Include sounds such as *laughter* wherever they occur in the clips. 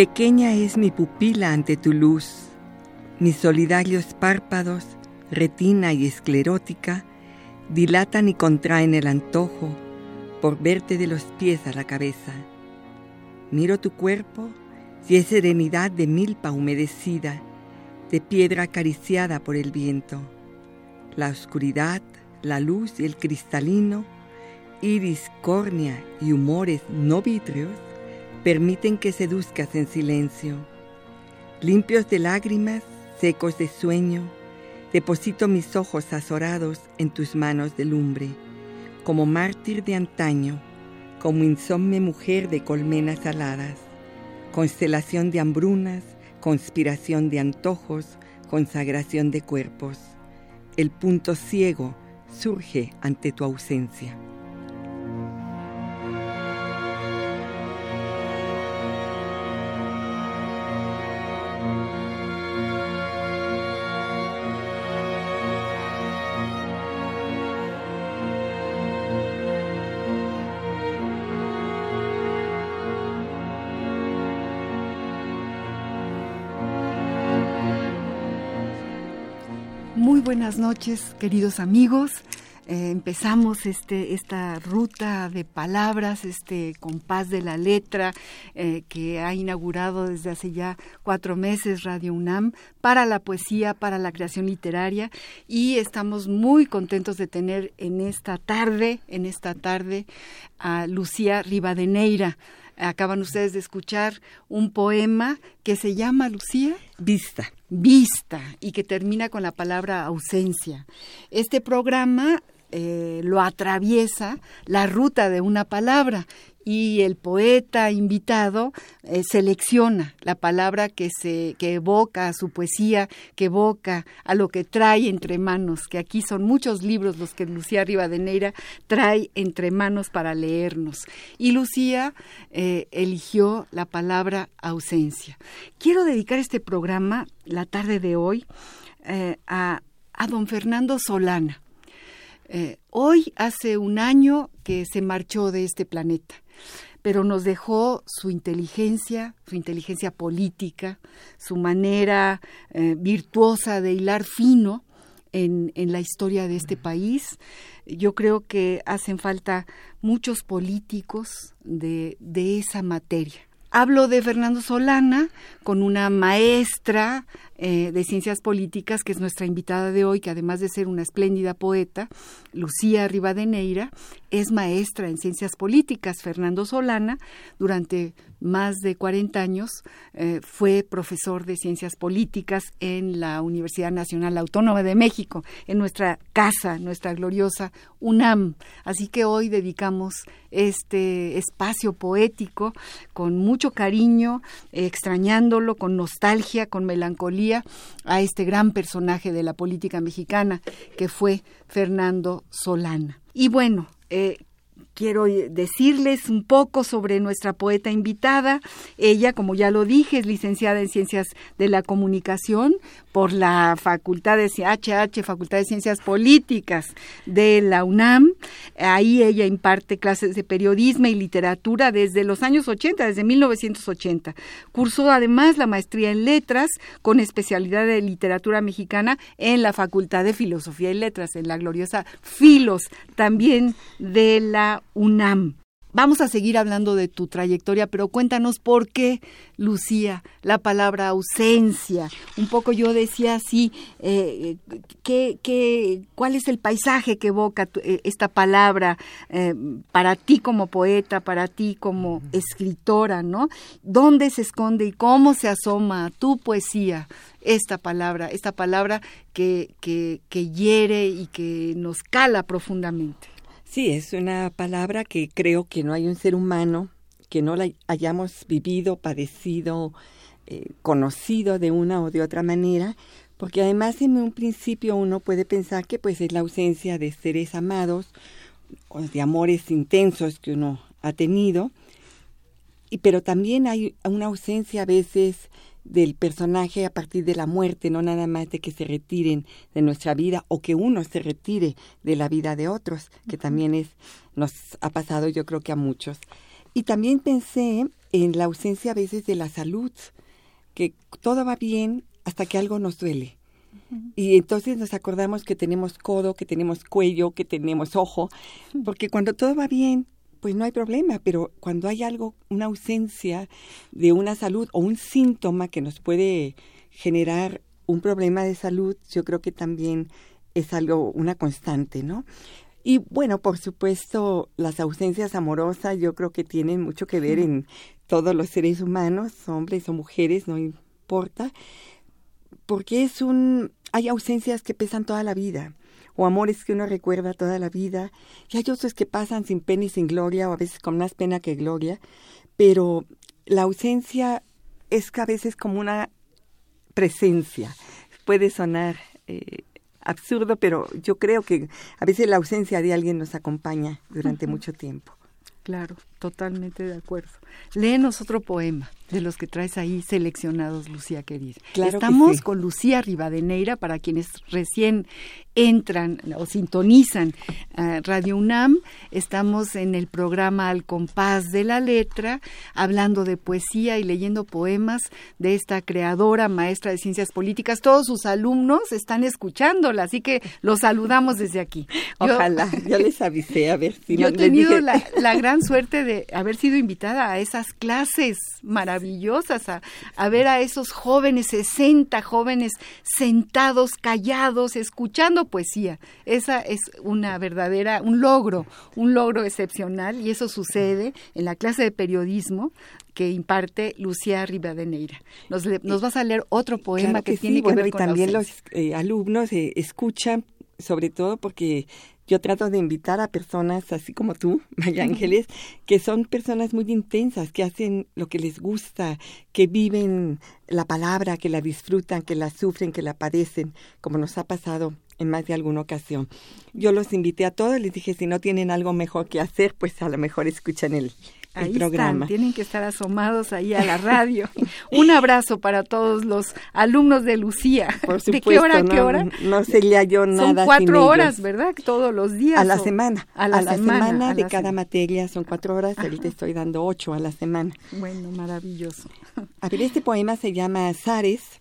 Pequeña es mi pupila ante tu luz, mis solidarios párpados, retina y esclerótica, dilatan y contraen el antojo por verte de los pies a la cabeza. Miro tu cuerpo y es serenidad de milpa humedecida, de piedra acariciada por el viento. La oscuridad, la luz y el cristalino, iris, córnea y humores no vidrios permiten que seduzcas en silencio. Limpios de lágrimas, secos de sueño, deposito mis ojos azorados en tus manos de lumbre, como mártir de antaño, como insomne mujer de colmenas aladas, constelación de hambrunas, conspiración de antojos, consagración de cuerpos. El punto ciego surge ante tu ausencia. Buenas noches, queridos amigos. Eh, empezamos este, esta ruta de palabras, este compás de la letra eh, que ha inaugurado desde hace ya cuatro meses Radio UNAM para la poesía, para la creación literaria y estamos muy contentos de tener en esta tarde, en esta tarde a Lucía Rivadeneira. Acaban ustedes de escuchar un poema que se llama Lucía. Vista. Vista y que termina con la palabra ausencia. Este programa eh, lo atraviesa la ruta de una palabra y el poeta invitado eh, selecciona la palabra que se que evoca a su poesía, que evoca a lo que trae entre manos, que aquí son muchos libros los que Lucía Rivadeneira trae entre manos para leernos. Y Lucía eh, eligió la palabra ausencia. Quiero dedicar este programa, la tarde de hoy, a, a don Fernando Solana. hoy hace un año que se marchó de este planeta pero nos dejó su inteligencia, su inteligencia política, su manera eh, virtuosa de hilar fino en, en, la historia de este país. Yo creo que hacen falta muchos políticos de, de esa materia. Hablo de Fernando Solana con una maestra eh, de ciencias políticas, que es nuestra invitada de hoy, que además de ser una espléndida poeta, Lucía Rivadeneira, es maestra en ciencias políticas. Fernando Solana, durante más de 40 años, eh, fue profesor de ciencias políticas en la Universidad Nacional Autónoma de México, en nuestra casa, nuestra gloriosa UNAM. Así que hoy dedicamos este espacio poético con mucho cariño, extrañándolo, con nostalgia, con melancolía, a este gran personaje de la política mexicana que fue Fernando Solana. Y bueno, eh, quiero decirles un poco sobre nuestra poeta invitada. Ella, como ya lo dije, es licenciada en Ciencias de la Comunicación por la Facultad de HH, Facultad de Ciencias Políticas de la UNAM. Ahí ella imparte clases de periodismo y literatura desde los años 80, desde 1980. Cursó además la maestría en letras con especialidad de literatura mexicana en la Facultad de Filosofía y Letras, en la gloriosa Filos, también de la UNAM. Vamos a seguir hablando de tu trayectoria, pero cuéntanos por qué, Lucía, la palabra ausencia. Un poco yo decía así, eh, ¿qué, cuál es el paisaje que evoca eh, esta palabra eh, para ti como poeta, para ti como escritora, ¿no? ¿Dónde se esconde y cómo se asoma a tu poesía esta palabra, esta palabra que, que, que hiere y que nos cala profundamente? Sí, es una palabra que creo que no hay un ser humano que no la hayamos vivido, padecido, eh, conocido de una o de otra manera, porque además en un principio uno puede pensar que pues es la ausencia de seres amados o de amores intensos que uno ha tenido, y, pero también hay una ausencia a veces del personaje a partir de la muerte, no nada más de que se retiren de nuestra vida o que uno se retire de la vida de otros, que también es nos ha pasado yo creo que a muchos. Y también pensé en la ausencia a veces de la salud, que todo va bien hasta que algo nos duele. Y entonces nos acordamos que tenemos codo, que tenemos cuello, que tenemos ojo, porque cuando todo va bien, pues no hay problema, pero cuando hay algo, una ausencia de una salud o un síntoma que nos puede generar un problema de salud, yo creo que también es algo, una constante, ¿no? Y bueno, por supuesto, las ausencias amorosas yo creo que tienen mucho que ver en todos los seres humanos, hombres o mujeres, no importa, porque es un, hay ausencias que pesan toda la vida o amores que uno recuerda toda la vida, y hay otros que pasan sin pena y sin gloria, o a veces con más pena que gloria, pero la ausencia es que a veces como una presencia. Puede sonar eh, absurdo, pero yo creo que a veces la ausencia de alguien nos acompaña durante mucho tiempo. Claro, totalmente de acuerdo. Léenos otro poema de los que traes ahí seleccionados, Lucía querida. Estamos con Lucía Rivadeneira, para quienes recién entran o sintonizan Radio UNAM. Estamos en el programa Al compás de la letra, hablando de poesía y leyendo poemas de esta creadora, maestra de ciencias políticas. Todos sus alumnos están escuchándola, así que los saludamos desde aquí. Ojalá, *laughs* yo, les avisé a ver si Yo he tenido la, la gran suerte de haber sido invitada a esas clases maravillosas, a, a ver a esos jóvenes, 60 jóvenes sentados, callados, escuchando poesía. Esa es una verdadera, un logro, un logro excepcional y eso sucede en la clase de periodismo que imparte Lucía Rivadeneira. Nos, nos vas a leer otro poema que, tiene que ver y también los eh, alumnos eh, escuchan sobre todo porque yo trato de invitar a personas así como tú, *laughs* María Ángeles, que son personas muy intensas, que hacen lo que les gusta, que viven la palabra, que la disfrutan, que la sufren, que la padecen, como nos ha pasado en más de alguna ocasión. Yo los invité a todos, les dije, si no tienen algo mejor que hacer, pues a lo mejor escuchan el, Ahí Están, tienen que estar asomados ahí a la *laughs* radio. Un abrazo para todos los alumnos de Lucía. Por supuesto, ¿De qué hora a qué hora? No, sería yo nada. Son cuatro horas, ¿verdad? Todos los días. A la semana. A la, semana, de cada materia son cuatro horas. Ahorita estoy dando ocho a la semana. Bueno, maravilloso. A ver, este poema se llama Azares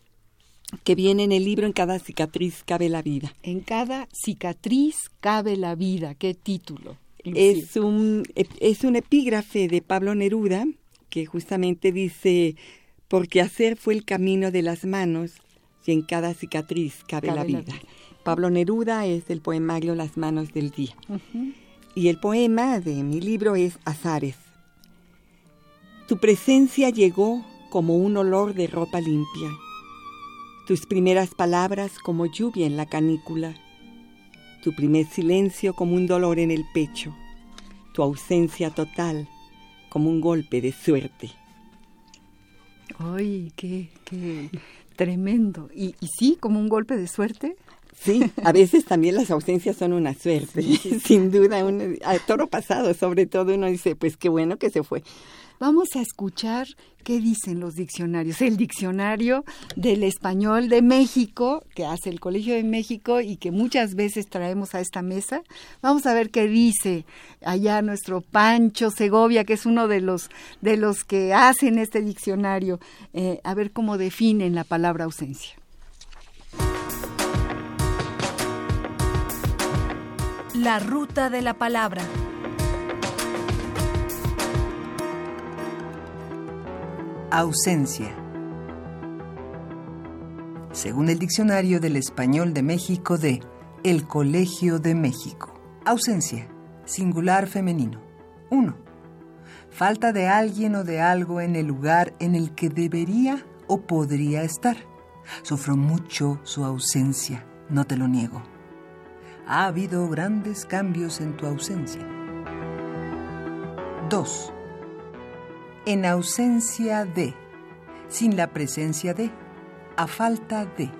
que viene en el libro En cada cicatriz cabe la vida. En cada cicatriz cabe la vida. ¿Qué título? Es, un, es un epígrafe de Pablo Neruda que justamente dice, porque hacer fue el camino de las manos y en cada cicatriz cabe, la, vida. Pablo Neruda es del poemario Las manos del día. Y el poema de mi libro es Azares. Tu presencia llegó como un olor de ropa limpia, tus primeras palabras como lluvia en la canícula tu primer silencio como un dolor en el pecho, tu ausencia total como un golpe de suerte. ¡Ay, qué, qué tremendo! ¿Y, ¿Y, sí, como un golpe de suerte? Sí, a veces también las ausencias son una suerte, *laughs* sin duda. Un, a toro pasado, sobre todo, uno dice, pues qué bueno que se fue. Vamos a escuchar qué dicen los diccionarios. El diccionario del español de México, que hace el Colegio de México y que muchas veces traemos a esta mesa. Vamos a ver qué dice allá nuestro Pancho Segovia, que es uno de los, de los que hacen este diccionario, eh, a ver cómo definen la palabra ausencia. La ruta de la palabra. Ausencia. Según el Diccionario del Español de México de El Colegio de México. Ausencia. Singular femenino. 1. Falta de alguien o de algo en el lugar en el que debería o podría estar. Sufro mucho su ausencia, no te lo niego. Ha habido grandes cambios en tu ausencia. 2. En ausencia de, sin la presencia de, a falta de.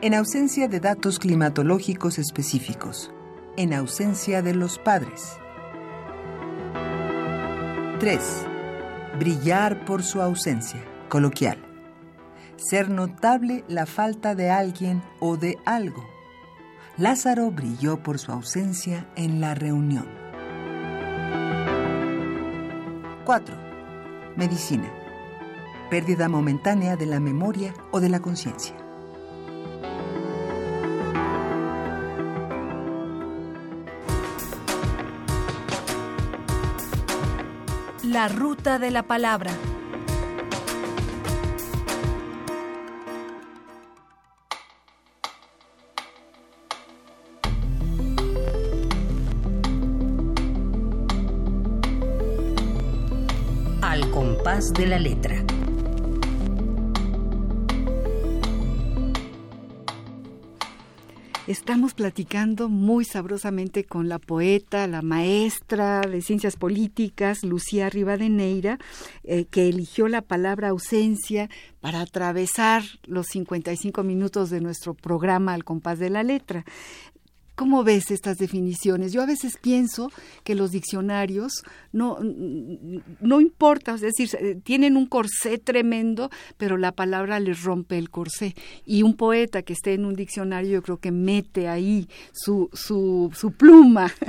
En ausencia de datos climatológicos específicos. En ausencia de los padres. 3. Brillar por su ausencia. Coloquial. Ser notable la falta de alguien o de algo. Lázaro brilló por su ausencia en la reunión. 4. Medicina. Pérdida momentánea de la memoria o de la conciencia. La ruta de la palabra. De la letra. Estamos platicando muy sabrosamente con la poeta, la maestra de ciencias políticas, Lucía Rivadeneira, eh, que eligió la palabra ausencia para atravesar los 55 minutos de nuestro programa Al compás de la letra. ¿Cómo ves estas definiciones? Yo a veces pienso que los diccionarios no, no importa, es decir, tienen un corsé tremendo, pero la palabra les rompe el corsé. Y un poeta que esté en un diccionario, yo creo que mete ahí su, su, su pluma. *laughs*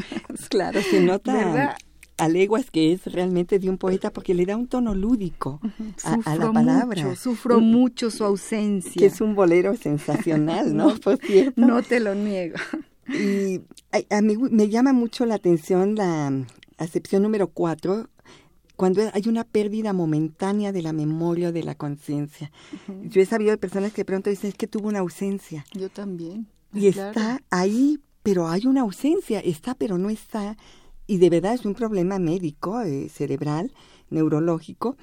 Claro, se nota. a leguas que es realmente de un poeta porque le da un tono lúdico a, la palabra. Mucho, sufro mucho su ausencia. Que es un bolero sensacional, ¿no? *laughs* Por cierto. No te lo niego. Y a, mí me llama mucho la atención la acepción número cuatro, cuando hay una pérdida momentánea de la memoria o de la conciencia. Yo he sabido de personas que de pronto dicen es que tuvo una ausencia. Yo también. Y está ahí, pero hay una ausencia, está pero no está. Y de verdad es un problema médico, eh, cerebral, neurológico,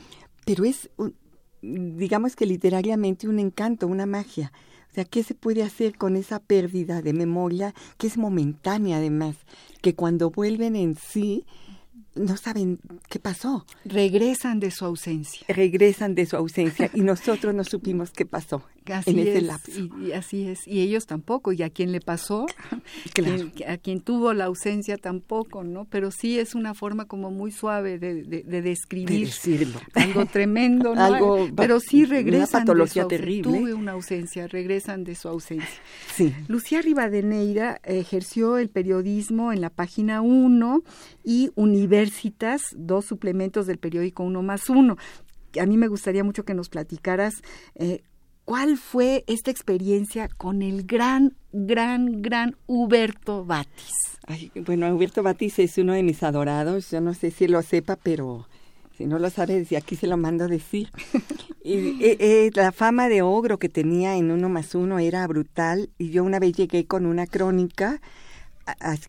pero es, digamos que literariamente un encanto, una magia. O sea, ¿qué se puede hacer con esa pérdida de memoria que es momentánea además? Que cuando vuelven en sí no saben qué pasó. Regresan de su ausencia. Regresan de su ausencia y nosotros no supimos qué pasó así en ese es, lapso. Y, así es. Y ellos tampoco. Y a quien le pasó, *laughs* a quien tuvo la ausencia tampoco, ¿no? Pero sí es una forma como muy suave de, de, describir decirlo. algo tremendo, *laughs* ¿no? algo, Pero sí regresan. Una patología de su, terrible. Tuve una ausencia, regresan de su ausencia. Sí. Lucía Rivadeneira ejerció el periodismo en la página 1 y Universitas, dos suplementos del periódico Uno más Uno a mí me gustaría mucho que nos platicaras eh, ¿Cuál fue esta experiencia con el gran, gran, gran Huberto Batis? bueno, Huberto Batis es uno de mis adorados. Yo no sé si lo sepa, pero si no lo sabe, desde aquí se lo mando a decir. *laughs* y, eh, eh, la fama de ogro que tenía en uno más uno era brutal. Y yo una vez llegué con una crónica,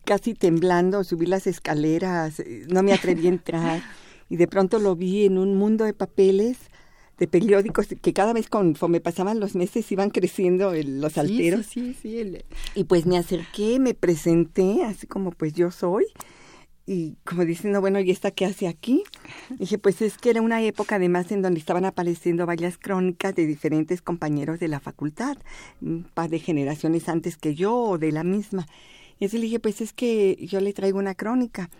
casi temblando, subí las escaleras, no me atreví a entrar. *laughs* y de pronto lo vi en un mundo de papeles de periódicos que cada vez conforme pasaban los meses iban creciendo los alteros. Sí, sí, sí, Y pues me acerqué, me presenté, así como pues yo soy. Y como diciendo, bueno, ¿y esta qué hace aquí? Dije, pues es que era una época además en donde estaban apareciendo varias crónicas de diferentes compañeros de la facultad, un par de generaciones antes que yo o de la misma. Y así le dije, pues es que yo le traigo una crónica.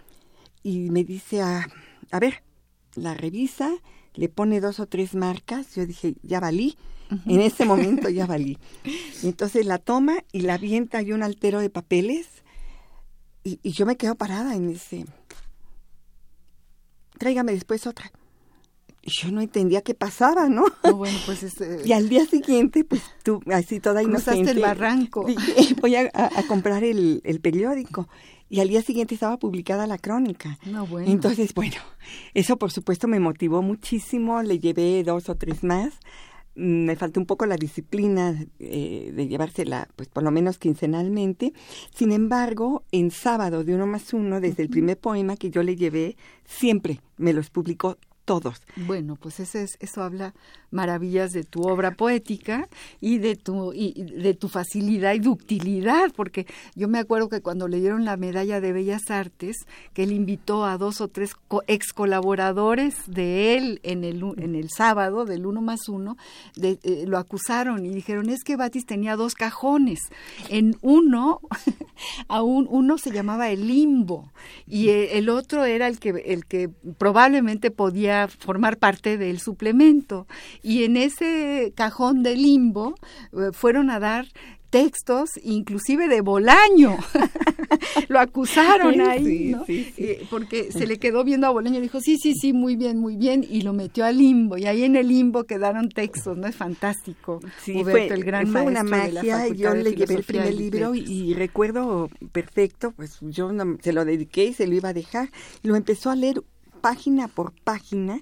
Y me dice, a, a ver, la revisa le pone dos o tres marcas, yo dije, ya valí, en ese momento ya *laughs* valí. Y entonces la toma y la avienta y un altero de papeles y, y yo me quedo parada y me dice, tráigame después otra. Yo no entendía qué pasaba, ¿no? bueno, pues este... *laughs* Y al día siguiente, pues tú, así toda inocente... el barranco. *laughs* Voy a, a, comprar el, el, periódico. Y al día siguiente estaba publicada la crónica. No, bueno. Entonces, bueno, eso por supuesto me motivó muchísimo. Le llevé dos o tres más. Mm, me faltó un poco la disciplina eh, de llevársela, pues por lo menos quincenalmente. Sin embargo, en sábado de uno más uno, desde el primer poema que yo le llevé, siempre me los publicó todos. Bueno, pues ese es, eso habla maravillas de tu obra poética y de tu y de tu facilidad y ductilidad, porque yo me acuerdo que cuando le dieron la medalla de Bellas Artes, que él invitó a dos o tres ex colaboradores de él en el en el sábado del uno más uno, de, eh, lo acusaron y dijeron es que Batis tenía dos cajones, en uno *laughs* aún uno se llamaba el limbo y eh, el otro era el que el que probablemente podía formar parte del suplemento. Y en ese cajón de limbo eh, fueron a dar textos, inclusive de Bolaño. *laughs* Lo acusaron ahí, eh, porque se le quedó viendo a Bolaño y dijo, sí, sí, sí, muy bien, muy bien, y lo metió al limbo. Y ahí en el limbo quedaron textos, ¿no? Es fantástico. Sí, fue, el gran fue una magia. yo le llevé el primer libro y, recuerdo perfecto, pues yo se lo dediqué y se lo iba a dejar. Lo empezó a leer página por página.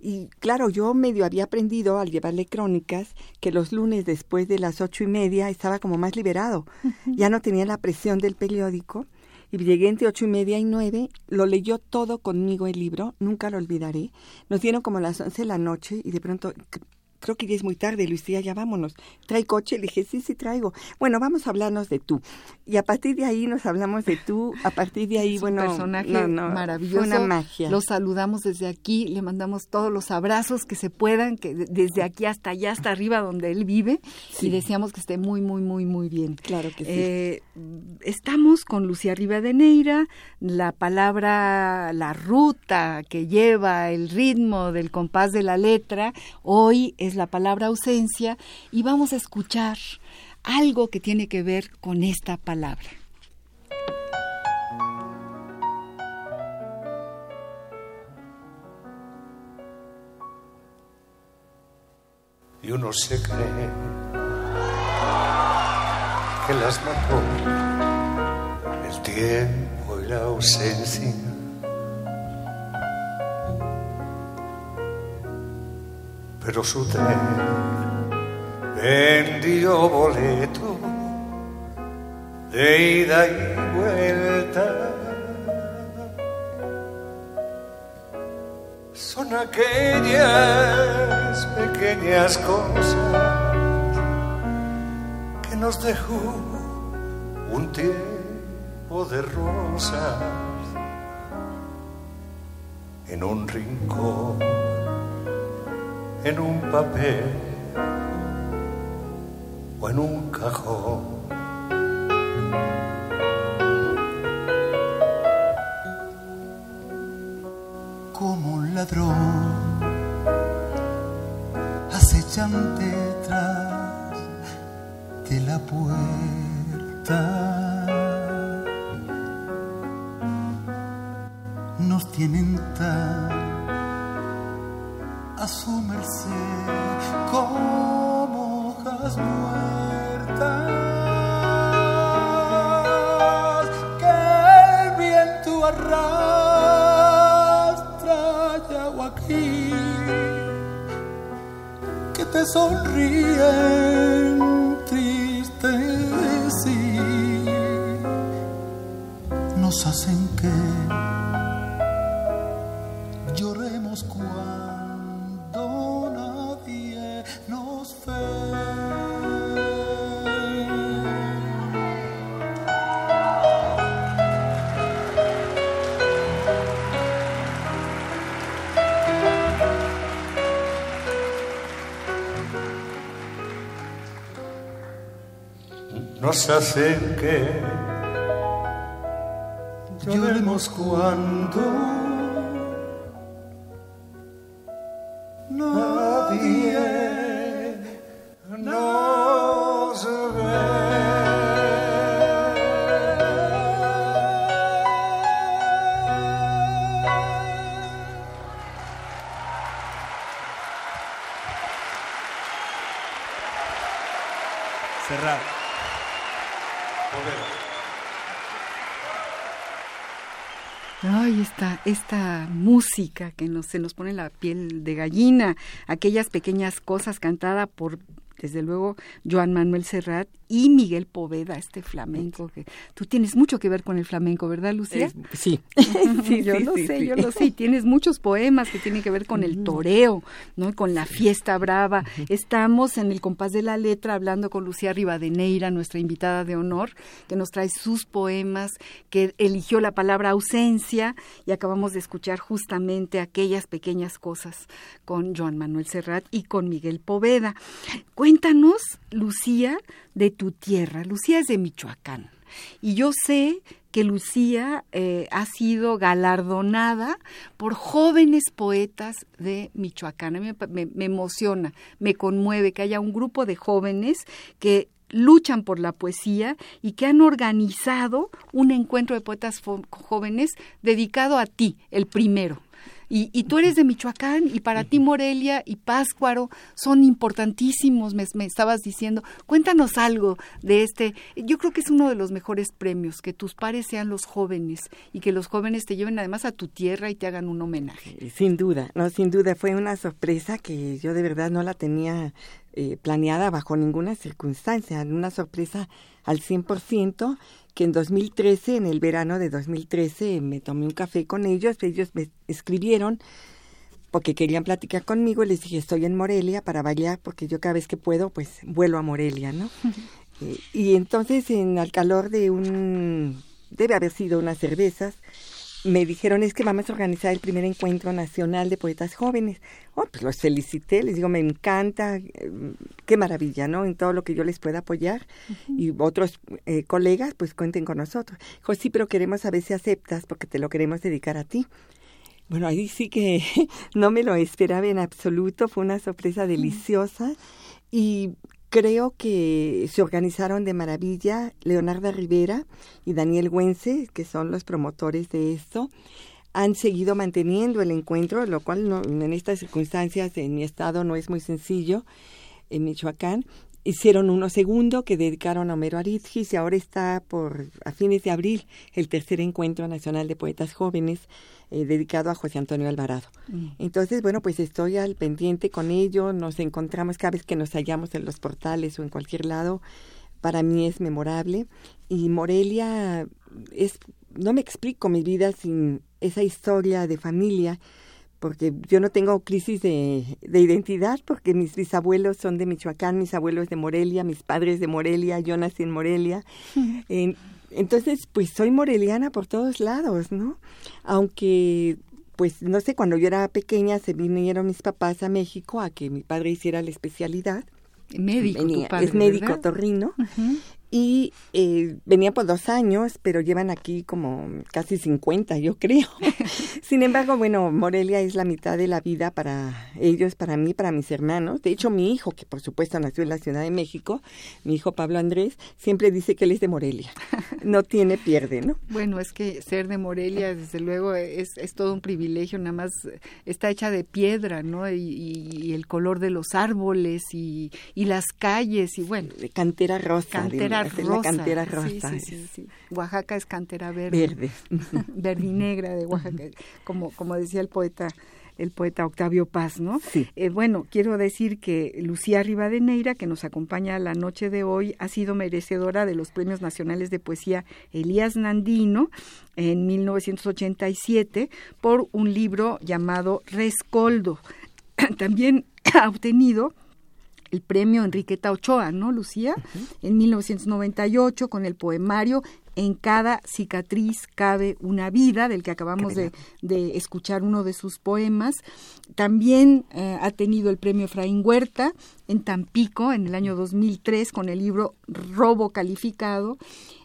Y claro, yo medio había aprendido al llevarle crónicas que los lunes después de las ocho y media estaba como más liberado, ya no tenía la presión del periódico. Y llegué entre ocho y media y nueve, lo leyó todo conmigo el libro, nunca lo olvidaré, nos dieron como las once de la noche y de pronto creo que ya es muy tarde, Lucía, ya vámonos. ¿Trae coche? Le dije, sí, sí traigo. Bueno, vamos a hablarnos de tú. Y a partir de ahí nos hablamos de tú, a partir de ahí, bueno, un personaje maravilloso. una magia. Lo saludamos desde aquí, le mandamos todos los abrazos que se puedan, que desde aquí hasta allá, hasta arriba donde él vive, y deseamos que esté muy, muy, muy, muy bien. Claro que sí. Eh, estamos con Lucía Rivadeneira, la palabra, la ruta que lleva el ritmo del compás de la letra, hoy es la palabra ausencia y vamos a escuchar algo que tiene que ver con esta palabra. Y uno se cree que las mató el tiempo y la ausencia pero su tren vendió boleto de ida y vuelta. Son aquellas pequeñas cosas que nos dejó un tiempo de rosas en un rincón en un papel o en un cajón. Como un ladrón acechante detrás de la puerta. Nos tienen tan a su merced como hojas muertas que el viento arrastra ya aquí que te sonríen tristes y nos hacen hacen que lloremos cuando que nos, se nos pone la piel de gallina, aquellas pequeñas cosas cantada por desde luego Joan Manuel Serrat y Miguel Poveda, este flamenco que tú tienes mucho que ver con el flamenco, ¿verdad, Lucía? *laughs* sí. sí, *laughs* yo lo sé, yo lo sé. *laughs* Tienes muchos poemas que tienen que ver con el toreo, ¿no? Con la fiesta brava. Estamos en el compás de la letra hablando con Lucía Rivadeneira, nuestra invitada de honor, que nos trae sus poemas, que eligió la palabra ausencia y acabamos de escuchar justamente aquellas pequeñas cosas con Joan Manuel Serrat y con Miguel Poveda. Cuéntanos, Lucía, de tu tierra. Lucía es de Michoacán. Y yo sé que Lucía eh, ha sido galardonada por jóvenes poetas de Michoacán. A mí me, me, emociona, me conmueve que haya un grupo de jóvenes que luchan por la poesía y que han organizado un encuentro de poetas jóvenes dedicado a ti, el primero. Y, tú eres de Michoacán y para ti Morelia y Páscuaro son importantísimos, me, estabas diciendo. Cuéntanos algo de este. Yo creo que es uno de los mejores premios, que tus pares sean los jóvenes y que los jóvenes te lleven además a tu tierra y te hagan un homenaje. Sin duda, no, sin duda, fue una sorpresa que yo de verdad no la tenía eh, planeada bajo ninguna circunstancia, una sorpresa al 100% que en 2013, en el verano de 2013, me tomé un café con ellos, ellos me escribieron porque querían platicar conmigo, les dije, estoy en Morelia para bailar, porque yo cada vez que puedo, pues vuelo a Morelia, ¿no? *laughs* Eh, y entonces, en el calor de un, debe haber sido unas cervezas, me dijeron es que vamos a organizar el primer encuentro nacional de poetas jóvenes. Oh, pues los felicité, les digo, me encanta, eh, qué maravilla, ¿no? En todo lo que yo les pueda apoyar. Y otros eh, colegas, pues cuenten con nosotros. Dijo, sí, pero queremos saber si aceptas porque te lo queremos dedicar a ti. Bueno, ahí sí que *laughs* no me lo esperaba en absoluto, fue una sorpresa deliciosa. Y creo que se organizaron de maravilla Leonardo Rivera y Daniel Güense, que son los promotores de esto. Han seguido manteniendo el encuentro, lo cual en estas circunstancias en mi estado no es muy sencillo, en Michoacán. Hicieron uno segundo que dedicaron a Homero Arizgis y ahora está por a fines de abril el tercer encuentro nacional de poetas jóvenes eh, dedicado a José Antonio Alvarado. Mm. Entonces, bueno, pues estoy al pendiente con ello, nos encontramos cada vez que nos hallamos en los portales o en cualquier lado, para mí es memorable y Morelia es, no me explico mi vida sin esa historia de familia, porque yo no tengo crisis de, de, identidad, porque mis bisabuelos son de Michoacán, mis abuelos de Morelia, mis padres de Morelia, yo nací en Morelia. *laughs* Entonces, pues soy moreliana por todos lados, ¿no? Aunque, pues no sé, cuando yo era pequeña se vinieron mis papás a México a que mi padre hiciera la especialidad. Médico, tu padre, es médico torrino y eh, venía por dos años, pero llevan aquí como casi 50, yo creo. *laughs* *laughs* Sin embargo, bueno, Morelia es la mitad de la vida para ellos, para mí, para mis hermanos. De hecho, mi hijo, que por supuesto nació en la Ciudad de México, mi hijo Pablo Andrés, siempre dice que él es de Morelia. No *laughs* tiene pierde, ¿no? Bueno, es que ser de Morelia, desde luego, es, es todo un privilegio, nada más está hecha de piedra, ¿no? Y, el color de los árboles y, y las calles, y bueno. De cantera rosa. Cantera la cantera rosa. Sí, sí, Oaxaca es cantera verde. Verde. *laughs* Verdinegra de Oaxaca, como, como decía el poeta el poeta Octavio Paz, ¿no? Sí. Eh, bueno, quiero decir que Lucía Rivadeneira, que nos acompaña la noche de hoy, ha sido merecedora de los Premios Nacionales de Poesía Elías Nandino en 1987 por un libro llamado Rescoldo. *clears throat* También *clears throat* ha obtenido el premio Enriqueta Ochoa, ¿no, Lucía? En 1998 con el poemario En cada cicatriz cabe una vida, del que acabamos de, escuchar uno de sus poemas. También eh, ha tenido el premio Efraín Huerta en Tampico en el año 2003 con el libro Robo Calificado.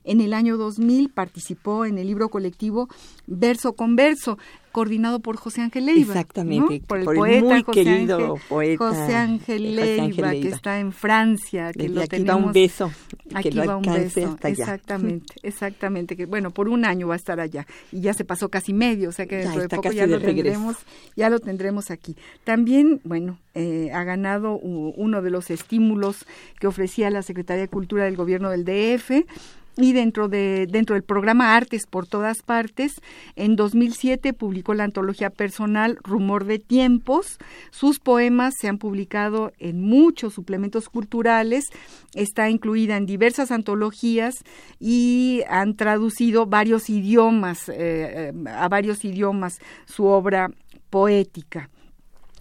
En el año 2000 participó en el libro colectivo Verso con Verso coordinado por José Ángel Leiva. Exactamente, por el poeta muy José querido Ángel, poeta José Ángel Leiva, que está en Francia, que lo aquí tenemos. va un beso, aquí que va un beso, exactamente, *laughs* exactamente, que bueno, por un año va a estar allá y ya se pasó casi medio, o sea que dentro de poco ya lo tendremos, ya lo tendremos aquí. También, bueno, eh, ha ganado uno de los estímulos que ofrecía la Secretaría de Cultura del Gobierno del DF y dentro, de, dentro del programa Artes por todas partes, en 2007 publicó la antología personal Rumor de Tiempos. Sus poemas se han publicado en muchos suplementos culturales, está incluida en diversas antologías y han traducido varios idiomas, eh, a varios idiomas su obra poética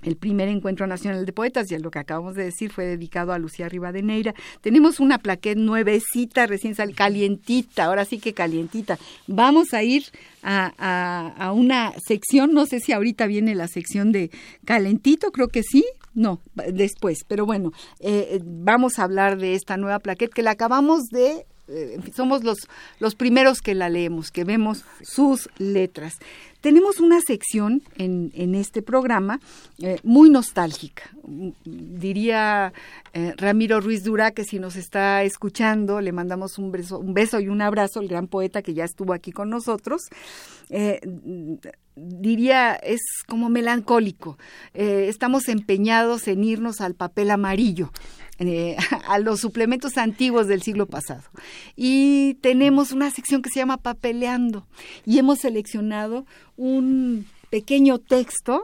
el primer encuentro nacional de poetas, y lo que acabamos de decir fue dedicado a Lucía Rivadeneira. Tenemos una plaqueta nuevecita, recién sal, calientita, ahora sí que calientita. Vamos a ir a, a, una sección, no sé si ahorita viene la sección de calentito, creo que sí, no, después, pero bueno, eh, vamos a hablar de esta nueva plaqueta que la acabamos de eh, somos los, los primeros que la leemos, que vemos sus letras. Tenemos una sección en, en este programa eh, muy nostálgica. Diría eh, Ramiro Ruiz Dura que si nos está escuchando, le mandamos un beso, un beso y un abrazo, el gran poeta que ya estuvo aquí con nosotros. diría, es como melancólico. estamos empeñados en irnos al papel amarillo. Eh, *laughs* a los suplementos antiguos del siglo pasado. Y tenemos una sección que se llama Papeleando y hemos seleccionado un pequeño texto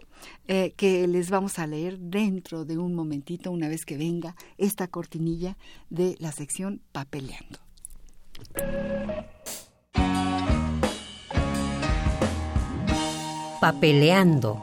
eh, que les vamos a leer dentro de un momentito, una vez que venga esta cortinilla de la sección Papeleando. Papeleando.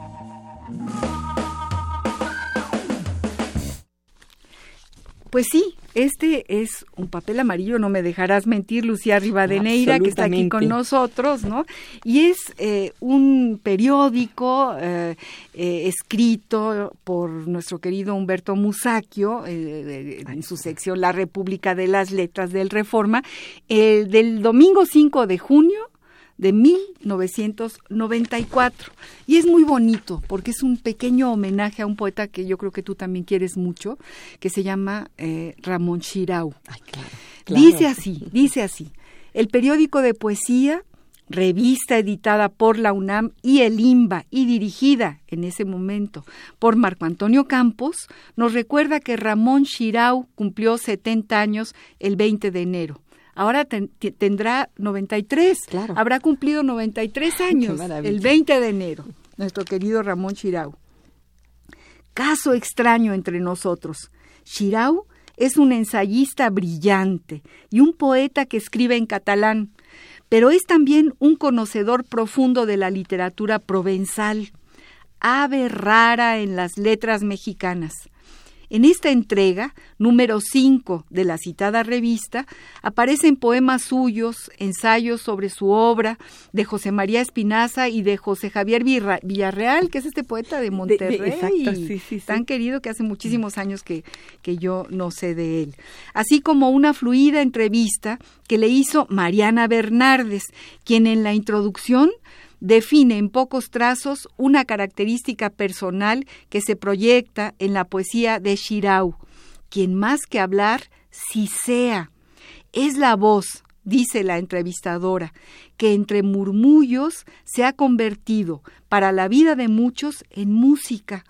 Pues sí, este es un papel amarillo, no me dejarás mentir, Lucía Rivadeneira, que está aquí con nosotros, ¿no? Y es eh, un periódico eh, eh, escrito por nuestro querido Humberto Musacchio, en su sección La República de las Letras del Reforma, del domingo 5 de junio de 1994. Y es muy bonito porque es un pequeño homenaje a un poeta que yo creo que tú también quieres mucho, que se llama eh, Ramón Shirau. Dice así, dice así, el periódico de poesía, revista editada por la UNAM y el IMBA y dirigida en ese momento por Marco Antonio Campos, nos recuerda que Ramón Shirau cumplió 70 años el 20 de enero ahora tendrá 93, claro. habrá cumplido 93 años el 20 de enero, nuestro querido Ramón Chirau. Caso extraño entre nosotros. Chirau es un ensayista brillante y un poeta que escribe en catalán, pero es también un conocedor profundo de la literatura provenzal, ave rara en las letras mexicanas. En esta entrega, número 5 de la citada revista, aparecen poemas suyos, ensayos sobre su obra, de José María Espinaza y de José Javier Villarreal, que es este poeta de Monterrey, tan querido que hace muchísimos años que, que yo no sé de él. Así como una fluida entrevista que le hizo Mariana Bernardes, quien en la introducción define en pocos trazos una característica personal que se proyecta en la poesía de Shirau, quien más que hablar, si sea, es la voz, dice la entrevistadora, que entre murmullos se ha convertido para la vida de muchos en música.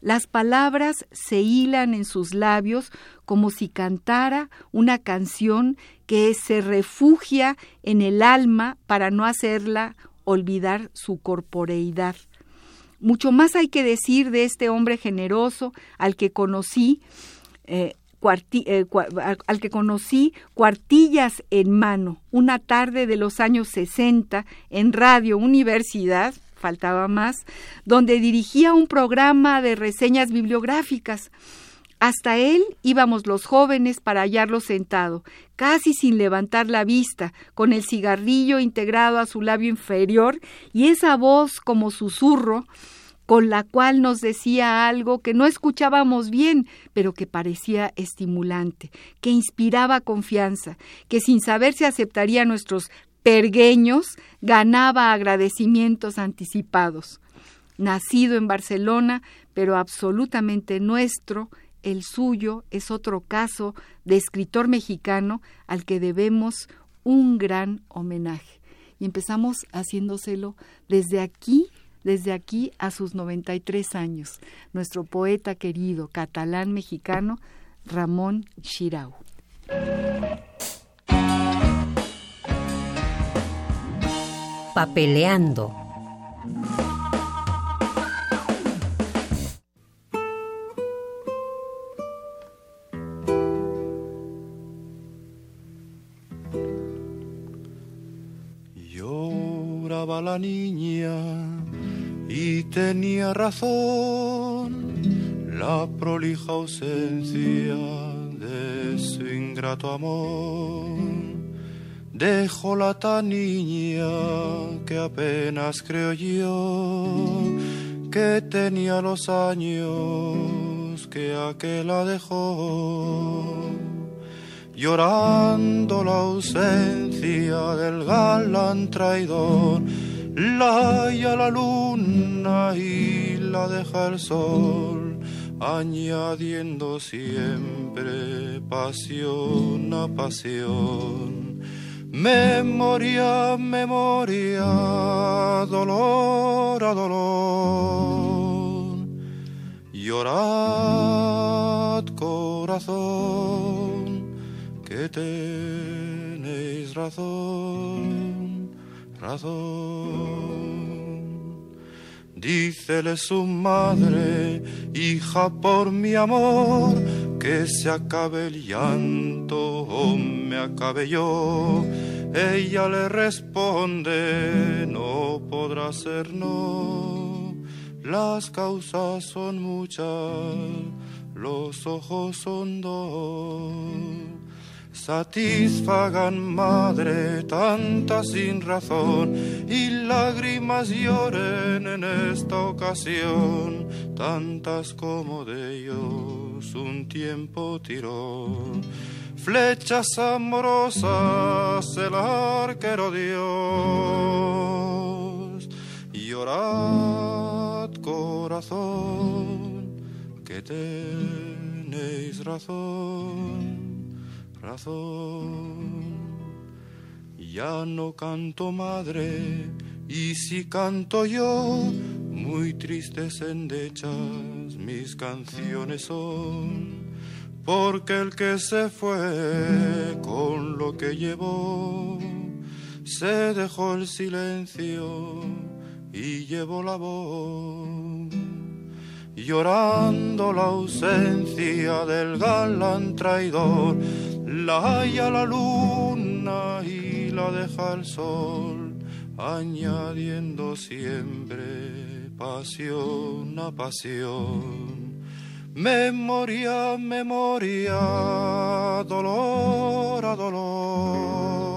Las palabras se hilan en sus labios como si cantara una canción que se refugia en el alma para no hacerla olvidar su corporeidad. Mucho más hay que decir de este hombre generoso al que conocí, eh, eh, al que conocí cuartillas en mano, una tarde de los años 60 en Radio Universidad, faltaba más, donde dirigía un programa de reseñas bibliográficas. Hasta él íbamos los jóvenes para hallarlo sentado, casi sin levantar la vista, con el cigarrillo integrado a su labio inferior y esa voz como susurro con la cual nos decía algo que no escuchábamos bien, pero que parecía estimulante, que inspiraba confianza, que sin saber si aceptaría nuestros pergueños, ganaba agradecimientos anticipados. Nacido en Barcelona, pero absolutamente nuestro, el suyo es otro caso de escritor mexicano al que debemos un gran homenaje. Y empezamos haciéndoselo desde aquí, desde aquí a sus 93 años, nuestro poeta querido catalán mexicano Ramón Chirau. Papeleando. La niña y tenía razón la prolija ausencia de su ingrato amor. Dejó la tan niña que apenas creo yo que tenía los años que aquel la dejó llorando la ausencia del galán traidor, la la luna y la deja el sol, añadiendo siempre pasión a pasión. Memoria, memoria, dolor a dolor. Llorad, corazón que tenéis razón, Dícele su madre, hija por mi amor, que se acabe el llanto o me acabe yo. Ella le responde, no podrá ser no, las causas son muchas, los ojos son dos satisfagan madre tanta sin razón y lágrimas lloren en esta ocasión tantas como de ellos un tiempo tiró. Flechas amorosas el arquero Dios llorad corazón que tenéis razón razón. Ya no canto madre, y si canto yo, muy tristes endechas mis canciones son, porque el que se fue con lo que llevó, se dejó el silencio y llevó la voz llorando la ausencia del galán traidor, la halla la luna y la deja el sol, añadiendo siempre pasión a pasión. Memoria, memoria, dolor a dolor.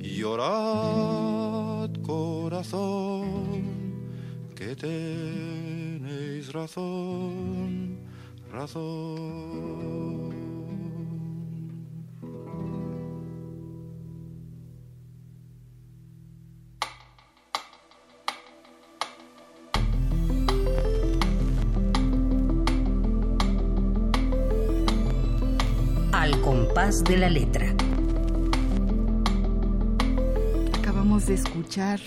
Llorad, corazón que tenéis razón, Al compás de la letra. Acabamos de escuchar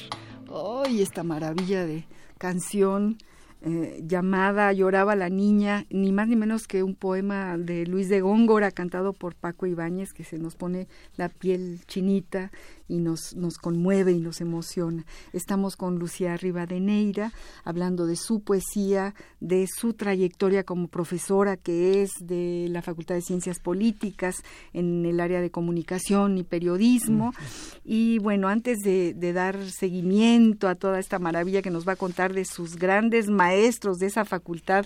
hoy esta maravilla de canción eh, llamada Lloraba la niña, ni más ni menos que un poema de Luis de Góngora cantado por Paco Ibáñez que se nos pone la piel chinita y nos, nos conmueve y nos emociona. Estamos con Lucía Rivadeneira hablando de su poesía, de su trayectoria como profesora que es de la Facultad de Ciencias Políticas en el área de comunicación y periodismo. Y bueno, antes de, dar seguimiento a toda esta maravilla que nos va a contar de sus grandes maestros de esa facultad,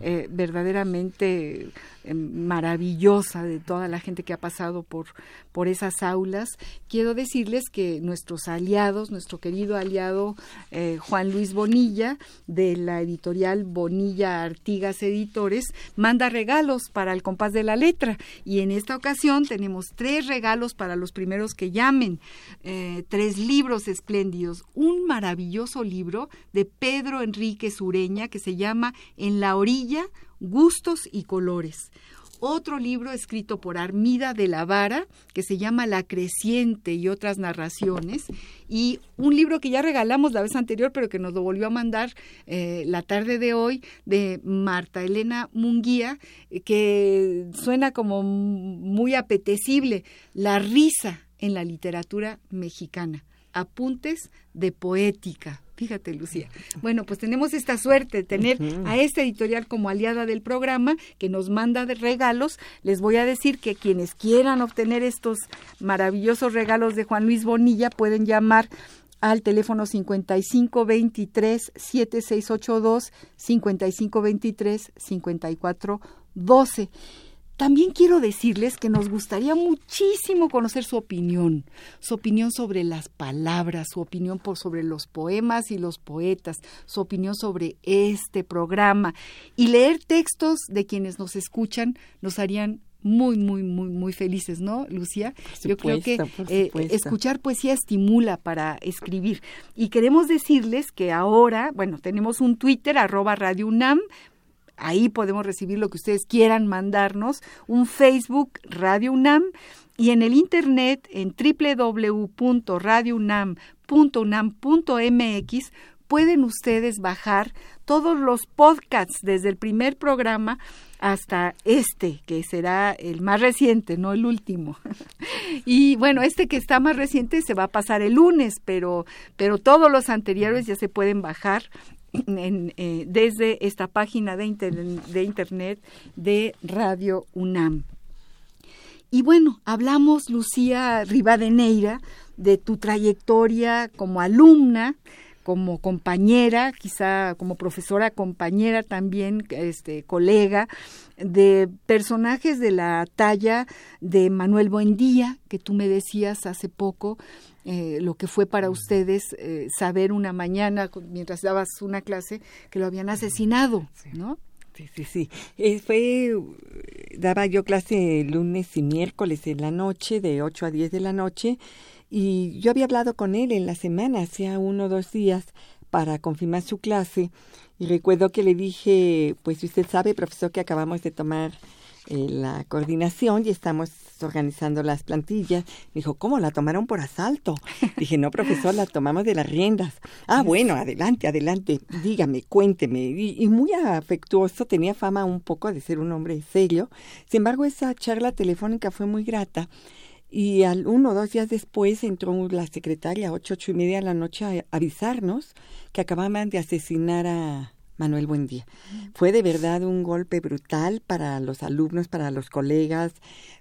eh, verdaderamente eh, maravillosa de toda la gente que ha pasado por, por esas aulas. Quiero decirles que nuestros aliados, nuestro querido aliado eh, Juan Luis Bonilla, de la editorial Bonilla Artigas Editores, manda regalos para el compás de la letra. Y en esta ocasión tenemos tres regalos para los primeros que llamen. Eh, tres libros espléndidos. Un maravilloso libro de Pedro Enrique Sureña que se llama En la orilla Gustos y Colores. Otro libro escrito por Armida de la Vara, que se llama La Creciente y otras narraciones. Y un libro que ya regalamos la vez anterior, pero que nos lo volvió a mandar eh, la tarde de hoy, de Marta Elena Munguía, que suena como muy apetecible. La risa en la literatura mexicana. Apuntes de poética. Fíjate, Lucía. Bueno, pues tenemos esta suerte de tener a esta editorial como aliada del programa que nos manda de regalos. Les voy a decir que quienes quieran obtener estos maravillosos regalos de Juan Luis Bonilla pueden llamar al teléfono 5523 7682 5523 5412. También quiero decirles que nos gustaría muchísimo conocer su opinión, su opinión sobre las palabras, su opinión por sobre los poemas y los poetas, su opinión sobre este programa y leer textos de quienes nos escuchan nos harían muy, muy, muy, muy felices, ¿no, Lucía? Yo creo que eh, escuchar poesía estimula para escribir. Y queremos decirles que ahora, bueno, tenemos un Twitter, arroba Radio UNAM, ahí podemos recibir lo que ustedes quieran mandarnos, un Facebook Radio UNAM y en el internet en www.radiounam.unam.mx pueden ustedes bajar todos los podcasts desde el primer programa hasta este, que será el más reciente, no el último. *laughs* y bueno, este que está más reciente se va a pasar el lunes, pero, pero todos los anteriores ya se pueden bajar eh, desde esta página de, de internet de Radio UNAM. Y bueno, hablamos, Lucía Rivadeneira, de tu trayectoria como alumna, como compañera, quizá como profesora compañera también, este, colega, de personajes de la talla de Manuel Buendía, que tú me decías hace poco, eh, lo que fue para ustedes eh, saber una mañana, mientras dabas una clase, que lo habían asesinado, ¿no? Sí, sí, sí. Eh, fue, daba yo clase lunes y miércoles en la noche, de 8 a 10 de la noche, y yo había hablado con él en la semana, hacía uno o dos días, para confirmar su clase. Y recuerdo que le dije, pues usted sabe, profesor, que acabamos de tomar eh, la coordinación y estamos organizando las plantillas. Me dijo, ¿cómo? ¿La tomaron por asalto? *laughs* Dije, no, profesor, la tomamos de las riendas. Ah, bueno, adelante, adelante, dígame, cuénteme. Y, y, muy afectuoso, tenía fama un poco de ser un hombre serio. Sin embargo, esa charla telefónica fue muy grata y al uno o dos días después entró la secretaria a ocho, ocho y media de la noche a avisarnos que acababan de asesinar a Manuel Buendía. Fue de verdad un golpe brutal para los alumnos, para los colegas,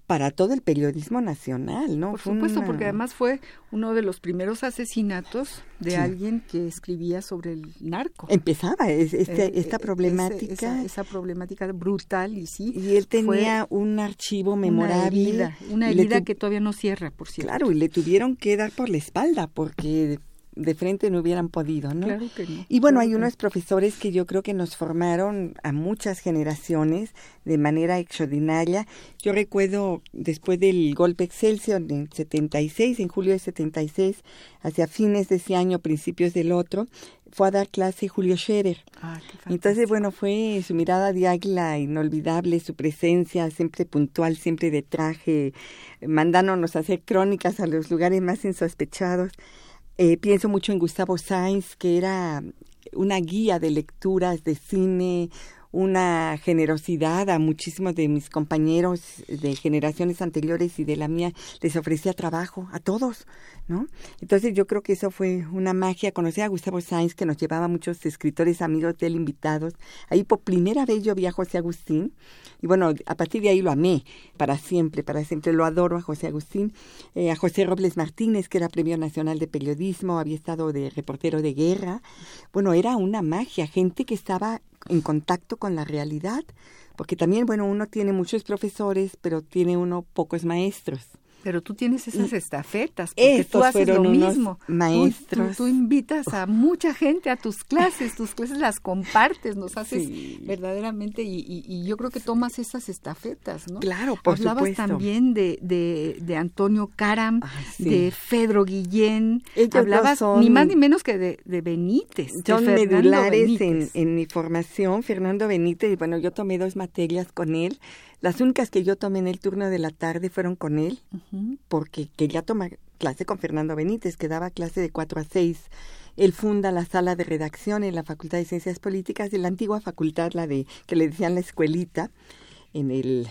para todo el periodismo nacional, ¿no? Por supuesto, porque además fue uno de los primeros asesinatos de alguien que escribía sobre el narco. Empezaba este, eh, esta eh, problemática. esa, problemática brutal y sí. Y él tenía un archivo memorable. Una herida, una herida que todavía no cierra, por cierto. Claro, y le tuvieron que dar por la espalda porque de frente no hubieran podido, ¿no? Claro que no. Y bueno, hay unos profesores que yo creo que nos formaron a muchas generaciones de manera extraordinaria. Yo recuerdo después del golpe Excelsior en 76, en julio de 76, hacia fines de ese año, principios del otro, fue a dar clase Julio Scherer. Ah, Entonces, bueno, fue su mirada de águila inolvidable, su presencia siempre puntual, siempre de traje, mandándonos a hacer crónicas a los lugares más insospechados. Eh, pienso mucho en Gustavo Sainz, que era una guía de lecturas de cine, una generosidad a muchísimos de mis compañeros de generaciones anteriores y de la mía, les ofrecía trabajo a todos, ¿no? Entonces yo creo que eso fue una magia. Conocí a Gustavo Sainz, que nos llevaba muchos escritores amigos de él invitados. Ahí por primera vez yo vi a José Agustín, y bueno, a partir de ahí lo amé, para siempre, para siempre lo adoro a José Agustín, eh, a José Robles Martínez, que era Premio Nacional de Periodismo, había estado de reportero de guerra. Bueno, era una magia, gente que estaba en contacto con la realidad, porque también, bueno, uno tiene muchos profesores, pero tiene uno pocos maestros. Pero tú tienes esas estafetas, porque tú haces lo mismo. Maestros. Tú, invitas a mucha gente a tus clases, tus clases las compartes, nos haces verdaderamente, y, yo creo que tomas esas estafetas, ¿no? Claro, por Hablabas también de, de, Antonio Caram, de Fedro Guillén, hablabas ni más ni menos que de, de Benítez. Son medulares en, en mi formación, Fernando Benítez, y bueno, yo tomé dos materias con él, las únicas que yo tomé en el turno de la tarde fueron con él, porque quería tomar clase con Fernando Benítez, que daba clase de 4 a 6. Él funda la sala de redacción en la Facultad de Ciencias Políticas de la antigua facultad, la de que le decían la escuelita, en el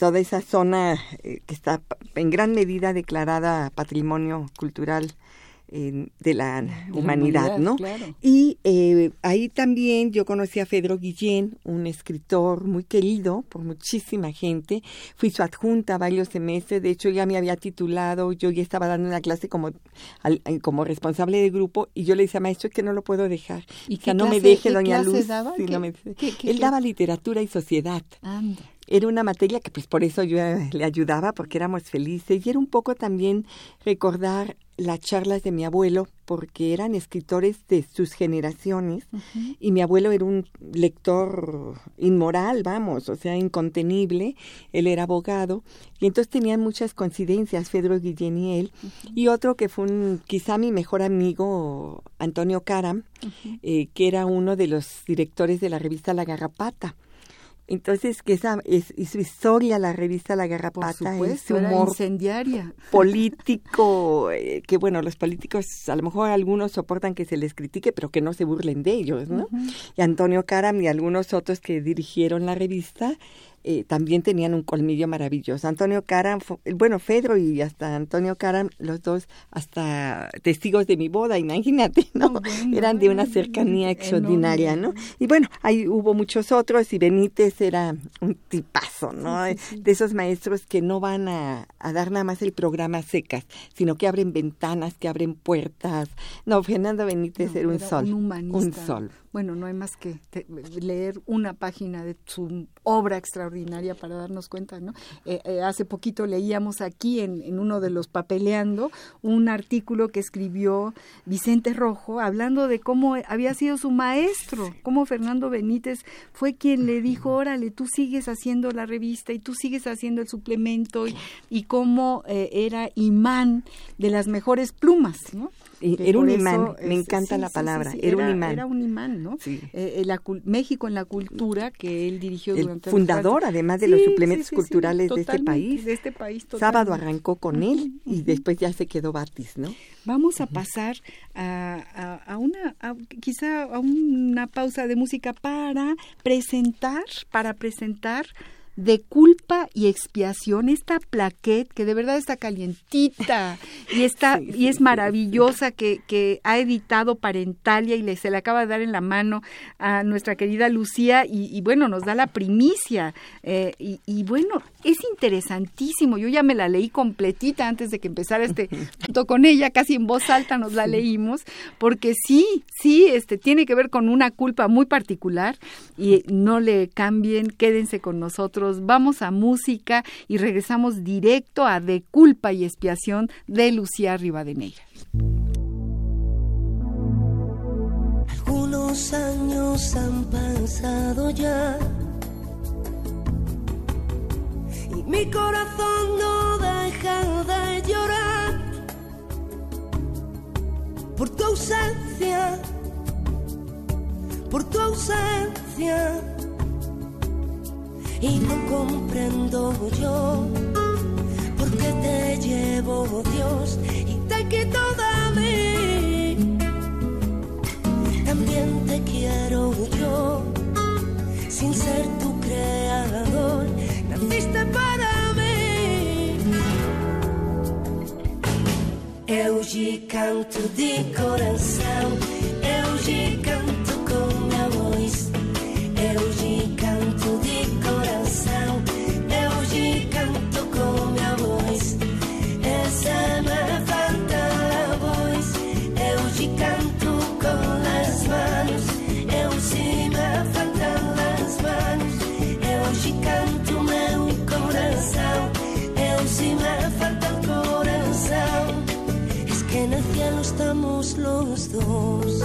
toda esa zona eh, que está en gran medida declarada patrimonio cultural de la humanidad, ¿no? Y eh, ahí también yo conocí a Pedro Guillén, un escritor muy querido por muchísima gente. Fui su adjunta varios semestres, de hecho ya me había titulado, yo ya estaba dando una clase como, eh, como responsable de grupo y yo le decía, maestro, es que no lo puedo dejar. ¿Y que no me deje, doña Luz. Él daba literatura y sociedad. era una materia que pues por eso yo le ayudaba porque éramos felices y era un poco también recordar las charlas de mi abuelo porque eran escritores de sus generaciones y mi abuelo era un lector inmoral, vamos, o sea, incontenible, él era abogado y entonces tenían muchas coincidencias, Pedro Guillén y él, y otro que fue un, quizá mi mejor amigo, Antonio Caram, eh, que era uno de los directores de la revista La Garrapata. Entonces, que esa es, su historia, la revista La Garrapata, es su humor incendiaria. *laughs* político, eh, que bueno, los políticos, a lo mejor algunos soportan que se les critique, pero que no se burlen de ellos, ¿no? Y Antonio Caram y algunos otros que dirigieron la revista, eh, también tenían un colmillo maravilloso. Antonio Caram, bueno, Fedro y hasta Antonio Caram, los dos hasta testigos de mi boda, imagínate, ¿no? Eran de una cercanía extraordinaria, ¿no? Y bueno, ahí hubo muchos otros y Benítez era un tipazo, ¿no? De esos maestros que no van a, dar nada más el programa secas, sino que abren ventanas, que abren puertas. No, Fernando Benítez era un sol, un sol bueno, no hay más que leer una página de su obra extraordinaria para darnos cuenta, ¿no? Eh, eh, hace poquito leíamos aquí en, en, uno de los papeleando un artículo que escribió Vicente Rojo hablando de cómo había sido su maestro, cómo Fernando Benítez fue quien le dijo, órale, tú sigues haciendo la revista y tú sigues haciendo el suplemento y, y cómo eh, era imán de las mejores plumas, ¿no? Era un imán, me encanta la palabra, era, un imán. Era un imán, ¿no? Eh, México en la cultura que él dirigió el durante fundador, además de los suplementos culturales de este país. De este país Sábado arrancó con él y después ya se quedó Batis, ¿no? Vamos a pasar a, a, una, quizá a una pausa de música para presentar, para presentar de culpa y expiación, esta plaquette que de verdad está calientita *laughs* y está y es maravillosa que, que, ha editado Parentalia y le, se le acaba de dar en la mano a nuestra querida Lucía y, bueno, nos da la primicia eh, y, y, bueno, es interesantísimo, yo ya me la leí completita antes de que empezara este *laughs* junto con ella, casi en voz alta nos la leímos, porque sí, sí, este tiene que ver con una culpa muy particular y no le cambien, quédense con nosotros. Vamos a música y regresamos directo a De culpa y expiación de Lucía Rivadeneira. Algunos años han pasado ya mi corazón no deja de llorar por tu ausencia, por tu ausencia y no comprendo yo por qué te llevo Dios y te quito de mí. También te quiero yo, sin ser tu creador, naciste para Eu canto de coração, los dos.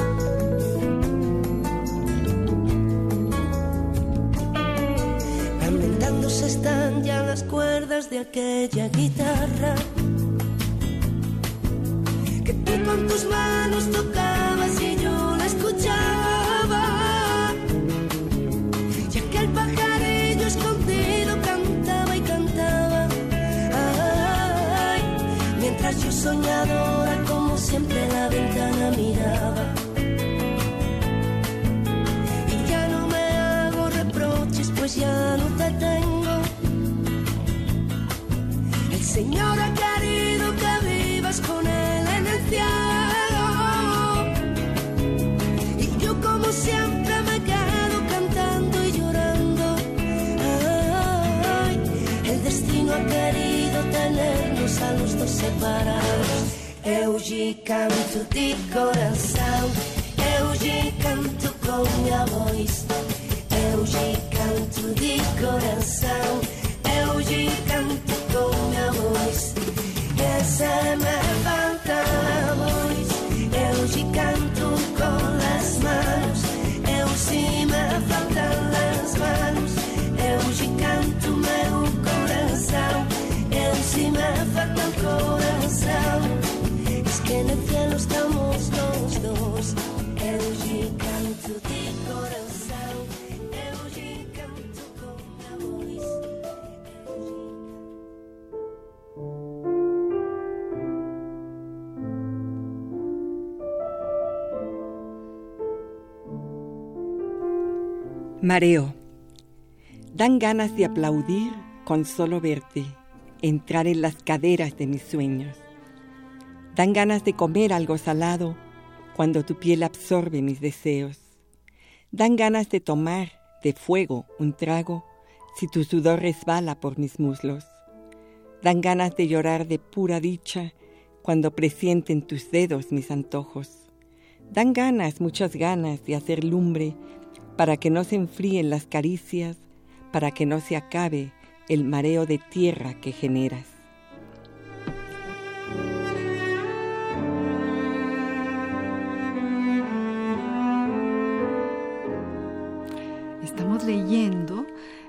están ya las cuerdas de aquella guitarra que tú con tus manos tocabas y yo la escuchaba. Y aquel pajarillo escondido cantaba y cantaba. Mientras yo soñadora siempre la ventana miraba. Y ya no me hago reproches, pues ya no te tengo Señor ha querido que vivas con Él en el cielo. Y yo como siempre me quedo cantando y llorando. El destino ha querido tenernos a los dos separados. Eu de canto de coração, eu de canto com minha voz. Eu de canto de coração, Mareo. Dan ganas de aplaudir con solo verte, entrar en las caderas de mis sueños. Dan ganas de comer algo salado cuando tu piel absorbe mis deseos. Dan ganas de tomar de fuego un trago si tu sudor resbala por mis muslos. Dan ganas de llorar de pura dicha cuando presienten tus dedos mis antojos. Dan ganas, muchas ganas de hacer lumbre para que no se enfríen las caricias, para que no se acabe el mareo de tierra que generas. Estamos leyendo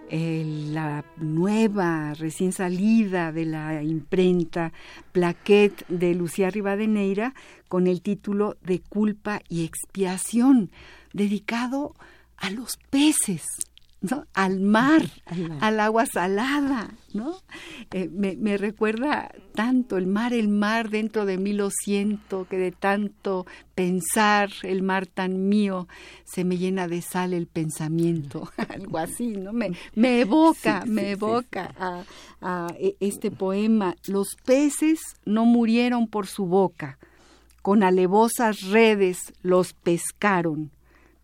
eh, la nueva, recién salida de la imprenta Plaquet de Lucía Rivadeneira con el título de Culpa y Expiación, dedicado a los peces. ¿no? al mar, *laughs* Al mar. al agua salada, ¿no? Eh, me, me recuerda tanto el mar, el mar dentro de mí lo siento, que de tanto pensar el mar tan mío se me llena de sal el pensamiento, *laughs* algo así, ¿no? Me, me evoca, Sí, me sí, evoca a, a e- este poema. Los peces no murieron por su boca, con alevosas redes los pescaron.